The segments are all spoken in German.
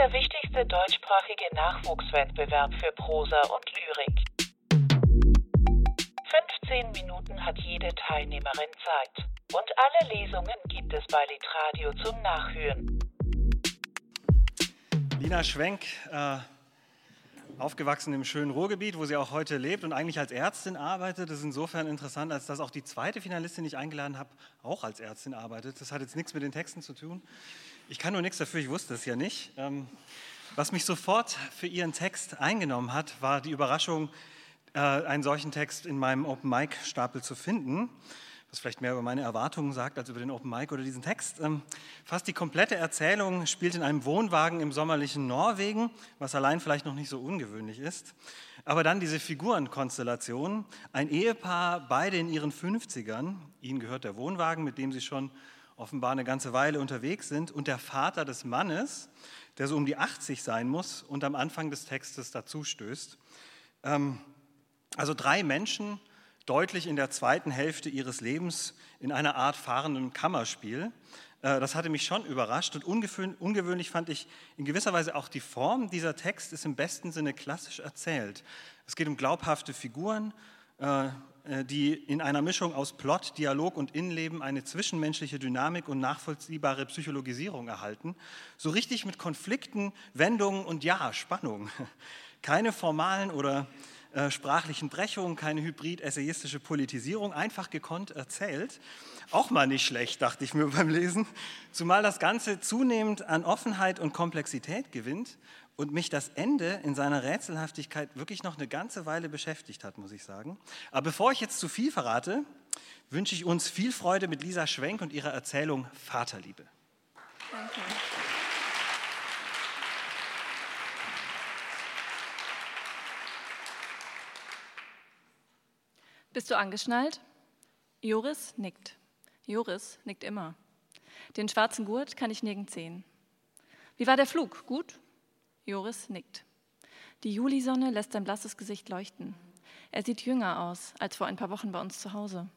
der wichtigste deutschsprachige Nachwuchswettbewerb für Prosa und Lyrik. 15 Minuten hat jede Teilnehmerin Zeit. Und alle Lesungen gibt es bei Litradio zum Nachhören. Lina Schwenk, äh, aufgewachsen im schönen Ruhrgebiet, wo sie auch heute lebt und eigentlich als Ärztin arbeitet. Das ist insofern interessant, als dass auch die zweite Finalistin, die ich eingeladen habe, auch als Ärztin arbeitet. Das hat jetzt nichts mit den Texten zu tun. Ich kann nur nichts dafür, ich wusste es ja nicht. Ähm, was mich sofort für ihren Text eingenommen hat, war die Überraschung, äh, einen solchen Text in meinem Open Mic Stapel zu finden was vielleicht mehr über meine Erwartungen sagt als über den Open Mic oder diesen Text. Ähm, fast die komplette Erzählung spielt in einem Wohnwagen im sommerlichen Norwegen, was allein vielleicht noch nicht so ungewöhnlich ist. Aber dann diese Figurenkonstellation, ein Ehepaar, beide in ihren 50ern, ihnen gehört der Wohnwagen, mit dem sie schon offenbar eine ganze Weile unterwegs sind, und der Vater des Mannes, der so um die 80 sein muss und am Anfang des Textes dazu stößt. Ähm, also drei Menschen, deutlich in der zweiten Hälfte ihres Lebens in einer Art fahrenden Kammerspiel. Äh, das hatte mich schon überrascht und ungewöhnlich fand ich in gewisser Weise auch die Form. Dieser Text ist im besten Sinne klassisch erzählt. Es geht um glaubhafte Figuren, äh, äh, die in einer Mischung aus Plot, Dialog und Innenleben eine zwischenmenschliche Dynamik und nachvollziehbare Psychologisierung erhalten. So richtig mit Konflikten, Wendungen und ja, Spannung. Keine formalen oder äh, sprachlichen Brechungen, keine hybrid-essayistische Politisierung, einfach gekonnt erzählt. Auch mal nicht schlecht, dachte ich mir beim Lesen, zumal das Ganze zunehmend an Offenheit und Komplexität gewinnt und mich das Ende in seiner Rätselhaftigkeit wirklich noch eine ganze Weile beschäftigt hat, muss ich sagen. Aber bevor ich jetzt zu viel verrate, wünsche ich uns viel Freude mit Lisa Schwenk und ihrer Erzählung Vaterliebe. Danke. Bist du angeschnallt? Joris nickt. Joris nickt immer. Den schwarzen Gurt kann ich nirgends sehen. Wie war der Flug? Gut? Joris nickt. Die Julisonne lässt sein blasses Gesicht leuchten. Er sieht jünger aus als vor ein paar Wochen bei uns zu Hause.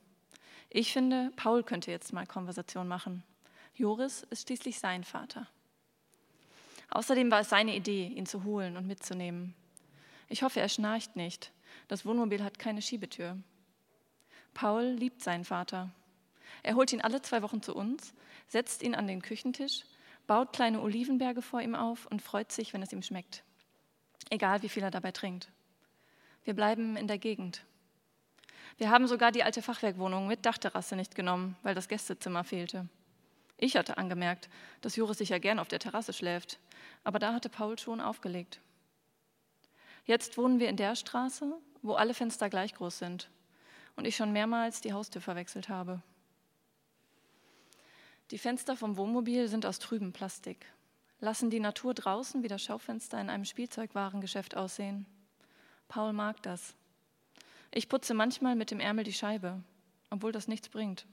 Ich finde, Paul könnte jetzt mal Konversation machen. Joris ist schließlich sein Vater. Außerdem war es seine Idee, ihn zu holen und mitzunehmen. Ich hoffe, er schnarcht nicht. Das Wohnmobil hat keine Schiebetür. Paul liebt seinen Vater. Er holt ihn alle zwei Wochen zu uns, setzt ihn an den Küchentisch, baut kleine Olivenberge vor ihm auf und freut sich, wenn es ihm schmeckt. Egal, wie viel er dabei trinkt. Wir bleiben in der Gegend. Wir haben sogar die alte Fachwerkwohnung mit Dachterrasse nicht genommen, weil das Gästezimmer fehlte. Ich hatte angemerkt, dass Joris sicher gern auf der Terrasse schläft, aber da hatte Paul schon aufgelegt. Jetzt wohnen wir in der Straße, wo alle Fenster gleich groß sind und ich schon mehrmals die Haustür verwechselt habe. Die Fenster vom Wohnmobil sind aus trübem Plastik, lassen die Natur draußen wie das Schaufenster in einem Spielzeugwarengeschäft aussehen. Paul mag das. Ich putze manchmal mit dem Ärmel die Scheibe, obwohl das nichts bringt.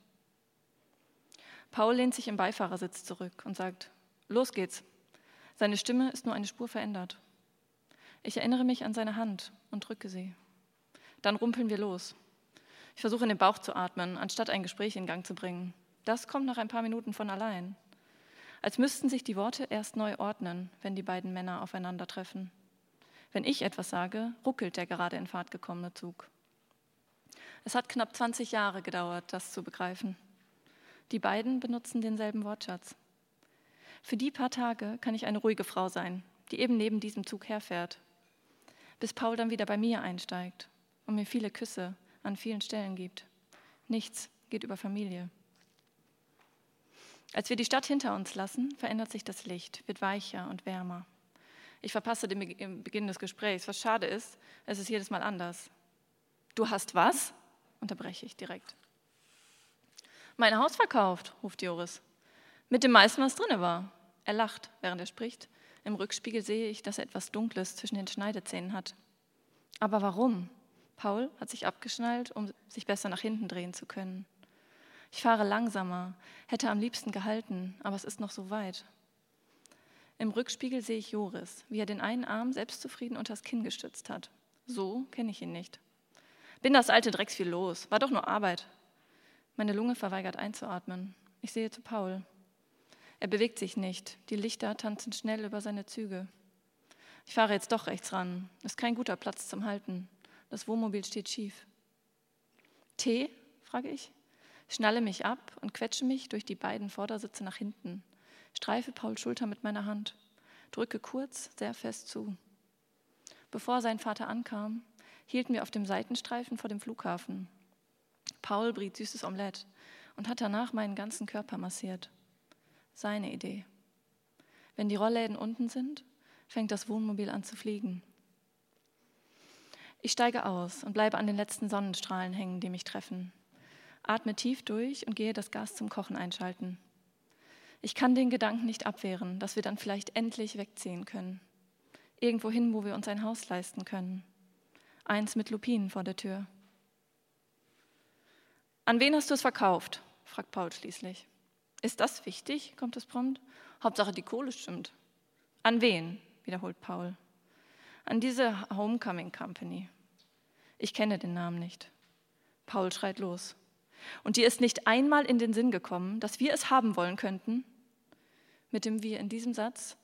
Paul lehnt sich im Beifahrersitz zurück und sagt, los geht's. Seine Stimme ist nur eine Spur verändert. Ich erinnere mich an seine Hand und drücke sie. Dann rumpeln wir los. Ich versuche in den Bauch zu atmen, anstatt ein Gespräch in Gang zu bringen. Das kommt nach ein paar Minuten von allein. Als müssten sich die Worte erst neu ordnen, wenn die beiden Männer aufeinandertreffen. Wenn ich etwas sage, ruckelt der gerade in Fahrt gekommene Zug. Es hat knapp 20 Jahre gedauert, das zu begreifen. Die beiden benutzen denselben Wortschatz. Für die paar Tage kann ich eine ruhige Frau sein, die eben neben diesem Zug herfährt, bis Paul dann wieder bei mir einsteigt und mir viele Küsse, an vielen Stellen gibt. Nichts geht über Familie. Als wir die Stadt hinter uns lassen, verändert sich das Licht, wird weicher und wärmer. Ich verpasse den Beginn des Gesprächs, was schade ist, es ist jedes Mal anders. Du hast was? unterbreche ich direkt. Mein Haus verkauft, ruft Joris. Mit dem meisten, was drinne war. Er lacht, während er spricht. Im Rückspiegel sehe ich, dass er etwas Dunkles zwischen den Schneidezähnen hat. Aber warum? Paul hat sich abgeschnallt, um sich besser nach hinten drehen zu können. Ich fahre langsamer, hätte am liebsten gehalten, aber es ist noch so weit. Im Rückspiegel sehe ich Joris, wie er den einen Arm selbstzufrieden unters Kinn gestützt hat. So kenne ich ihn nicht. Bin das alte Drecksvieh los, war doch nur Arbeit. Meine Lunge verweigert einzuatmen. Ich sehe zu Paul. Er bewegt sich nicht. Die Lichter tanzen schnell über seine Züge. Ich fahre jetzt doch rechts ran. Ist kein guter Platz zum Halten. Das Wohnmobil steht schief. Tee? frage ich. Schnalle mich ab und quetsche mich durch die beiden Vordersitze nach hinten. Streife Pauls Schulter mit meiner Hand. Drücke kurz, sehr fest zu. Bevor sein Vater ankam, hielten wir auf dem Seitenstreifen vor dem Flughafen. Paul briet süßes Omelett und hat danach meinen ganzen Körper massiert. Seine Idee. Wenn die Rollläden unten sind, fängt das Wohnmobil an zu fliegen. Ich steige aus und bleibe an den letzten Sonnenstrahlen hängen, die mich treffen. Atme tief durch und gehe das Gas zum Kochen einschalten. Ich kann den Gedanken nicht abwehren, dass wir dann vielleicht endlich wegziehen können. Irgendwo hin, wo wir uns ein Haus leisten können. Eins mit Lupinen vor der Tür. An wen hast du es verkauft? fragt Paul schließlich. Ist das wichtig? kommt es prompt. Hauptsache die Kohle stimmt. An wen? wiederholt Paul. An diese Homecoming Company. Ich kenne den Namen nicht. Paul schreit los. Und dir ist nicht einmal in den Sinn gekommen, dass wir es haben wollen könnten? Mit dem Wir in diesem Satz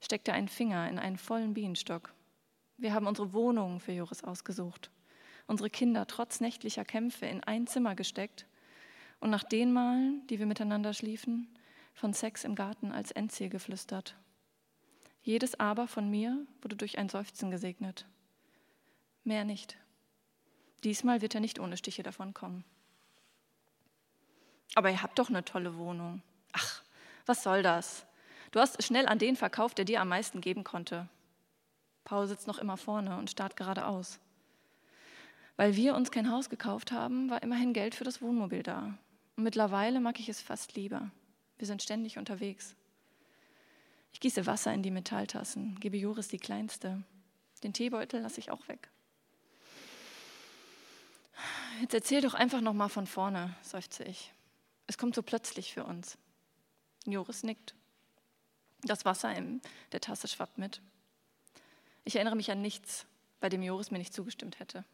steckt er einen Finger in einen vollen Bienenstock. Wir haben unsere Wohnung für Joris ausgesucht, unsere Kinder trotz nächtlicher Kämpfe in ein Zimmer gesteckt und nach den Malen, die wir miteinander schliefen, von Sex im Garten als Endziel geflüstert. Jedes Aber von mir wurde durch ein Seufzen gesegnet. Mehr nicht. Diesmal wird er nicht ohne Stiche davonkommen. Aber ihr habt doch eine tolle Wohnung. Ach, was soll das? Du hast schnell an den verkauft, der dir am meisten geben konnte. Paul sitzt noch immer vorne und starrt geradeaus. Weil wir uns kein Haus gekauft haben, war immerhin Geld für das Wohnmobil da. Und mittlerweile mag ich es fast lieber. Wir sind ständig unterwegs. Ich gieße Wasser in die Metalltassen, gebe Joris die kleinste. Den Teebeutel lasse ich auch weg. Jetzt erzähl doch einfach noch mal von vorne, seufze ich. Es kommt so plötzlich für uns. Joris nickt. Das Wasser in der Tasse schwappt mit. Ich erinnere mich an nichts, bei dem Joris mir nicht zugestimmt hätte.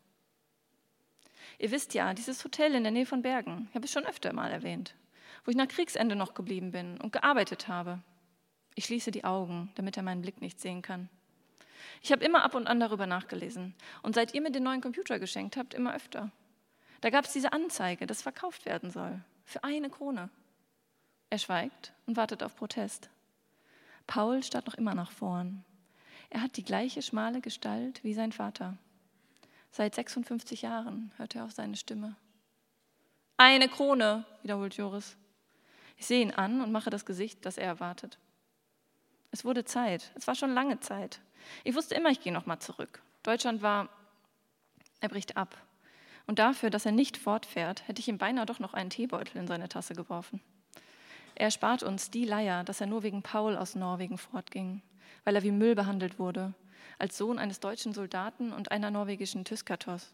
Ihr wisst ja, dieses Hotel in der Nähe von Bergen, ich habe es schon öfter mal erwähnt, wo ich nach Kriegsende noch geblieben bin und gearbeitet habe. Ich schließe die Augen, damit er meinen Blick nicht sehen kann. Ich habe immer ab und an darüber nachgelesen und seit ihr mir den neuen Computer geschenkt habt, immer öfter. Da gab es diese Anzeige, dass verkauft werden soll. Für eine Krone. Er schweigt und wartet auf Protest. Paul starrt noch immer nach vorn. Er hat die gleiche schmale Gestalt wie sein Vater. Seit 56 Jahren hört er auf seine Stimme. Eine Krone, wiederholt Joris. Ich sehe ihn an und mache das Gesicht, das er erwartet. Es wurde Zeit. Es war schon lange Zeit. Ich wusste immer, ich gehe noch mal zurück. Deutschland war. Er bricht ab. Und dafür, dass er nicht fortfährt, hätte ich ihm beinahe doch noch einen Teebeutel in seine Tasse geworfen. Er spart uns die Leier, dass er nur wegen Paul aus Norwegen fortging, weil er wie Müll behandelt wurde, als Sohn eines deutschen Soldaten und einer norwegischen Tyskatos.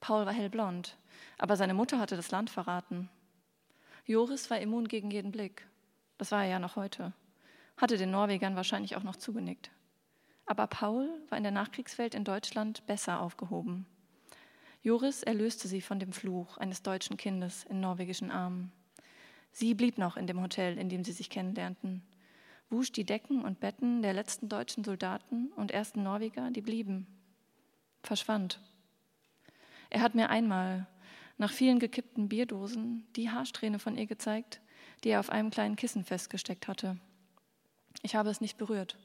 Paul war hellblond, aber seine Mutter hatte das Land verraten. Joris war immun gegen jeden Blick. Das war er ja noch heute. Hatte den Norwegern wahrscheinlich auch noch zugenickt. Aber Paul war in der Nachkriegswelt in Deutschland besser aufgehoben. Joris erlöste sie von dem Fluch eines deutschen Kindes in norwegischen Armen. Sie blieb noch in dem Hotel, in dem sie sich kennenlernten, wusch die Decken und Betten der letzten deutschen Soldaten und ersten Norweger, die blieben, verschwand. Er hat mir einmal, nach vielen gekippten Bierdosen, die Haarsträhne von ihr gezeigt, die er auf einem kleinen Kissen festgesteckt hatte. Ich habe es nicht berührt.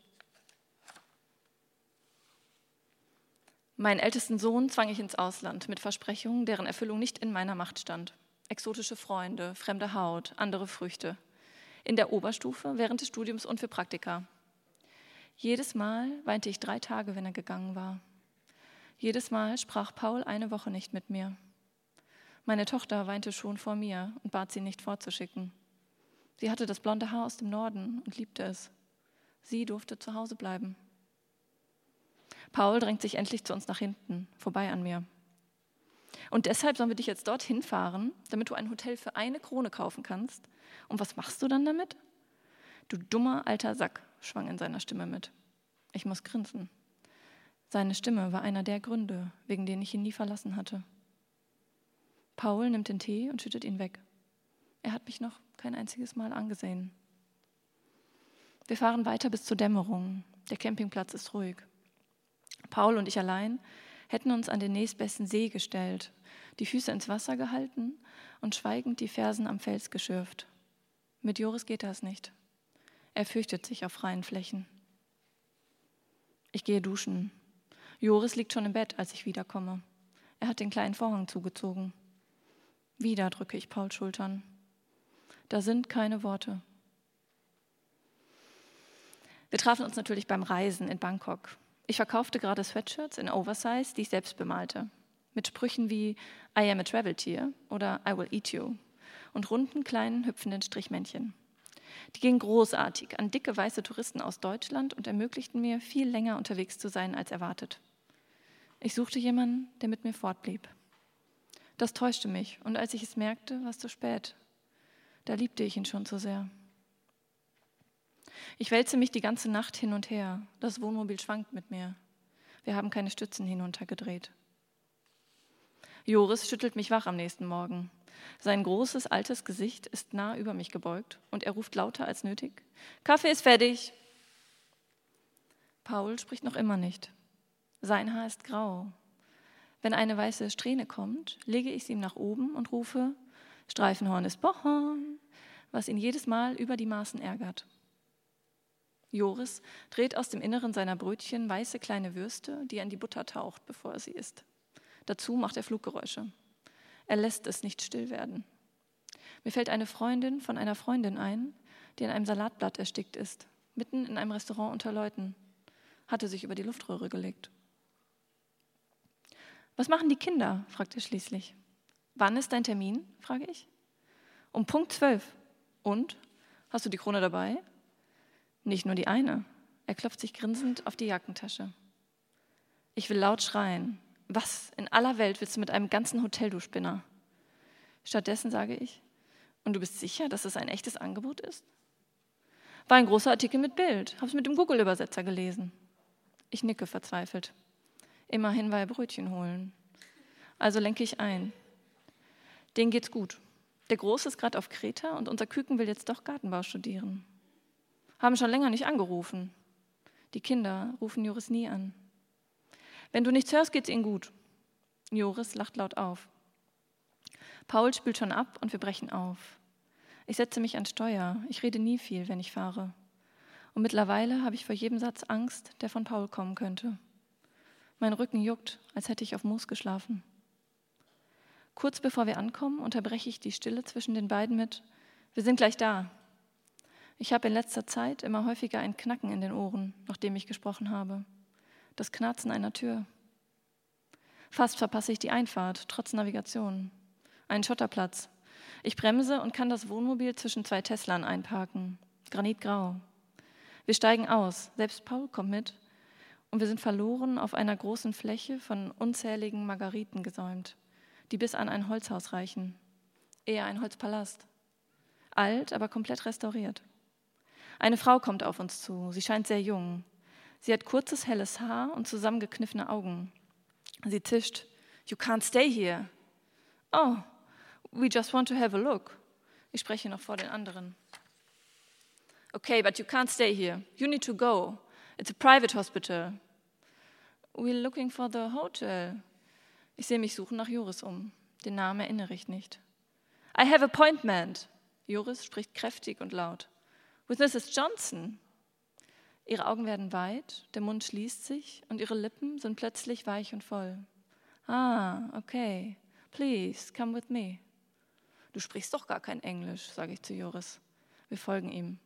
Meinen ältesten Sohn zwang ich ins Ausland mit Versprechungen, deren Erfüllung nicht in meiner Macht stand. Exotische Freunde, fremde Haut, andere Früchte. In der Oberstufe, während des Studiums und für Praktika. Jedes Mal weinte ich drei Tage, wenn er gegangen war. Jedes Mal sprach Paul eine Woche nicht mit mir. Meine Tochter weinte schon vor mir und bat sie nicht vorzuschicken. Sie hatte das blonde Haar aus dem Norden und liebte es. Sie durfte zu Hause bleiben. Paul drängt sich endlich zu uns nach hinten, vorbei an mir. Und deshalb sollen wir dich jetzt dorthin fahren, damit du ein Hotel für eine Krone kaufen kannst. Und was machst du dann damit? Du dummer alter Sack, schwang in seiner Stimme mit. Ich muss grinsen. Seine Stimme war einer der Gründe, wegen denen ich ihn nie verlassen hatte. Paul nimmt den Tee und schüttet ihn weg. Er hat mich noch kein einziges Mal angesehen. Wir fahren weiter bis zur Dämmerung. Der Campingplatz ist ruhig. Paul und ich allein hätten uns an den nächstbesten See gestellt, die Füße ins Wasser gehalten und schweigend die Fersen am Fels geschürft. Mit Joris geht das nicht. Er fürchtet sich auf freien Flächen. Ich gehe duschen. Joris liegt schon im Bett, als ich wiederkomme. Er hat den kleinen Vorhang zugezogen. Wieder drücke ich Paul Schultern. Da sind keine Worte. Wir trafen uns natürlich beim Reisen in Bangkok. Ich verkaufte gerade Sweatshirts in Oversize, die ich selbst bemalte. Mit Sprüchen wie I am a Traveltier oder I will eat you und runden kleinen hüpfenden Strichmännchen. Die gingen großartig an dicke weiße Touristen aus Deutschland und ermöglichten mir, viel länger unterwegs zu sein als erwartet. Ich suchte jemanden, der mit mir fortblieb. Das täuschte mich, und als ich es merkte, war es zu spät. Da liebte ich ihn schon zu sehr. Ich wälze mich die ganze Nacht hin und her. Das Wohnmobil schwankt mit mir. Wir haben keine Stützen hinuntergedreht. Joris schüttelt mich wach am nächsten Morgen. Sein großes, altes Gesicht ist nah über mich gebeugt und er ruft lauter als nötig: Kaffee ist fertig. Paul spricht noch immer nicht. Sein Haar ist grau. Wenn eine weiße Strähne kommt, lege ich sie ihm nach oben und rufe: Streifenhorn ist Bochorn, was ihn jedes Mal über die Maßen ärgert. Joris dreht aus dem Inneren seiner Brötchen weiße kleine Würste, die er in die Butter taucht, bevor er sie isst. Dazu macht er Fluggeräusche. Er lässt es nicht still werden. Mir fällt eine Freundin von einer Freundin ein, die an einem Salatblatt erstickt ist, mitten in einem Restaurant unter Leuten, hatte sich über die Luftröhre gelegt. Was machen die Kinder? fragt er schließlich. Wann ist dein Termin? frage ich. Um Punkt zwölf. Und? Hast du die Krone dabei? Nicht nur die eine. Er klopft sich grinsend auf die Jackentasche. Ich will laut schreien. Was in aller Welt willst du mit einem ganzen Hotel, du Spinner? Stattdessen sage ich, und du bist sicher, dass es ein echtes Angebot ist? War ein großer Artikel mit Bild, hab's mit dem Google-Übersetzer gelesen. Ich nicke verzweifelt. Immerhin war er Brötchen holen. Also lenke ich ein. Denen geht's gut. Der Große ist gerade auf Kreta und unser Küken will jetzt doch Gartenbau studieren haben schon länger nicht angerufen. Die Kinder rufen Joris nie an. Wenn du nichts hörst, geht's ihnen gut. Joris lacht laut auf. Paul spült schon ab und wir brechen auf. Ich setze mich ans Steuer. Ich rede nie viel, wenn ich fahre. Und mittlerweile habe ich vor jedem Satz Angst, der von Paul kommen könnte. Mein Rücken juckt, als hätte ich auf Moos geschlafen. Kurz bevor wir ankommen, unterbreche ich die Stille zwischen den beiden mit Wir sind gleich da. Ich habe in letzter Zeit immer häufiger ein Knacken in den Ohren, nachdem ich gesprochen habe. Das Knarzen einer Tür. Fast verpasse ich die Einfahrt, trotz Navigation. Einen Schotterplatz. Ich bremse und kann das Wohnmobil zwischen zwei Teslern einparken. Granitgrau. Wir steigen aus, selbst Paul kommt mit, und wir sind verloren auf einer großen Fläche von unzähligen Margariten gesäumt, die bis an ein Holzhaus reichen. Eher ein Holzpalast. Alt, aber komplett restauriert. Eine Frau kommt auf uns zu. Sie scheint sehr jung. Sie hat kurzes, helles Haar und zusammengekniffene Augen. Sie zischt, You can't stay here. Oh, we just want to have a look. Ich spreche noch vor den anderen. Okay, but you can't stay here. You need to go. It's a private hospital. We're looking for the hotel. Ich sehe mich suchen nach Joris um. Den Namen erinnere ich nicht. I have appointment. Joris spricht kräftig und laut with Mrs. Johnson. Ihre Augen werden weit, der Mund schließt sich und ihre Lippen sind plötzlich weich und voll. Ah, okay. Please, come with me. Du sprichst doch gar kein Englisch, sage ich zu Joris. Wir folgen ihm.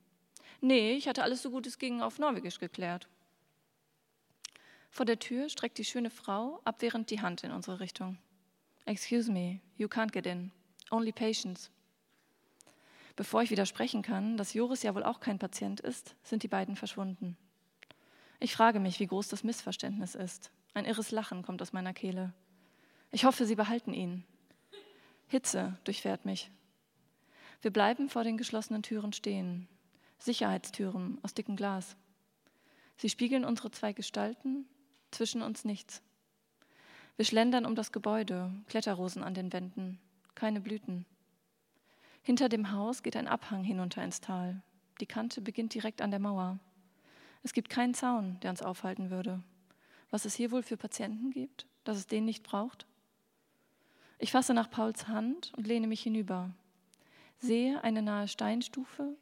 Nee, ich hatte alles so gut es ging auf Norwegisch geklärt. Vor der Tür streckt die schöne Frau abwehrend die Hand in unsere Richtung. Excuse me, you can't get in. Only patients. Bevor ich widersprechen kann, dass Joris ja wohl auch kein Patient ist, sind die beiden verschwunden. Ich frage mich, wie groß das Missverständnis ist. Ein irres Lachen kommt aus meiner Kehle. Ich hoffe, sie behalten ihn. Hitze durchfährt mich. Wir bleiben vor den geschlossenen Türen stehen. Sicherheitstüren aus dickem Glas. Sie spiegeln unsere zwei Gestalten, zwischen uns nichts. Wir schlendern um das Gebäude, Kletterrosen an den Wänden, keine Blüten. Hinter dem Haus geht ein Abhang hinunter ins Tal. Die Kante beginnt direkt an der Mauer. Es gibt keinen Zaun, der uns aufhalten würde. Was es hier wohl für Patienten gibt, dass es den nicht braucht? Ich fasse nach Pauls Hand und lehne mich hinüber, sehe eine nahe Steinstufe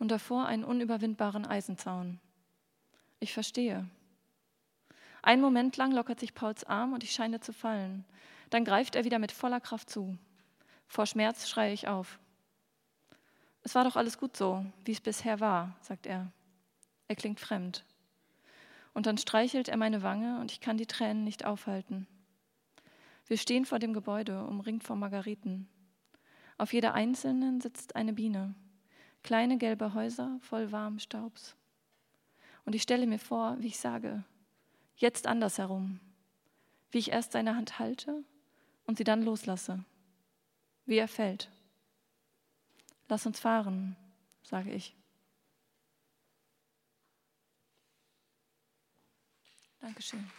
und davor einen unüberwindbaren Eisenzaun. Ich verstehe. Einen Moment lang lockert sich Pauls Arm und ich scheine zu fallen. Dann greift er wieder mit voller Kraft zu. Vor Schmerz schreie ich auf. Es war doch alles gut so, wie es bisher war, sagt er. Er klingt fremd. Und dann streichelt er meine Wange und ich kann die Tränen nicht aufhalten. Wir stehen vor dem Gebäude, umringt von Margariten. Auf jeder einzelnen sitzt eine Biene. Kleine gelbe Häuser voll warmen Staubs. Und ich stelle mir vor, wie ich sage, jetzt andersherum. Wie ich erst seine Hand halte und sie dann loslasse. Wie er fällt. Lass uns fahren, sage ich. Dankeschön.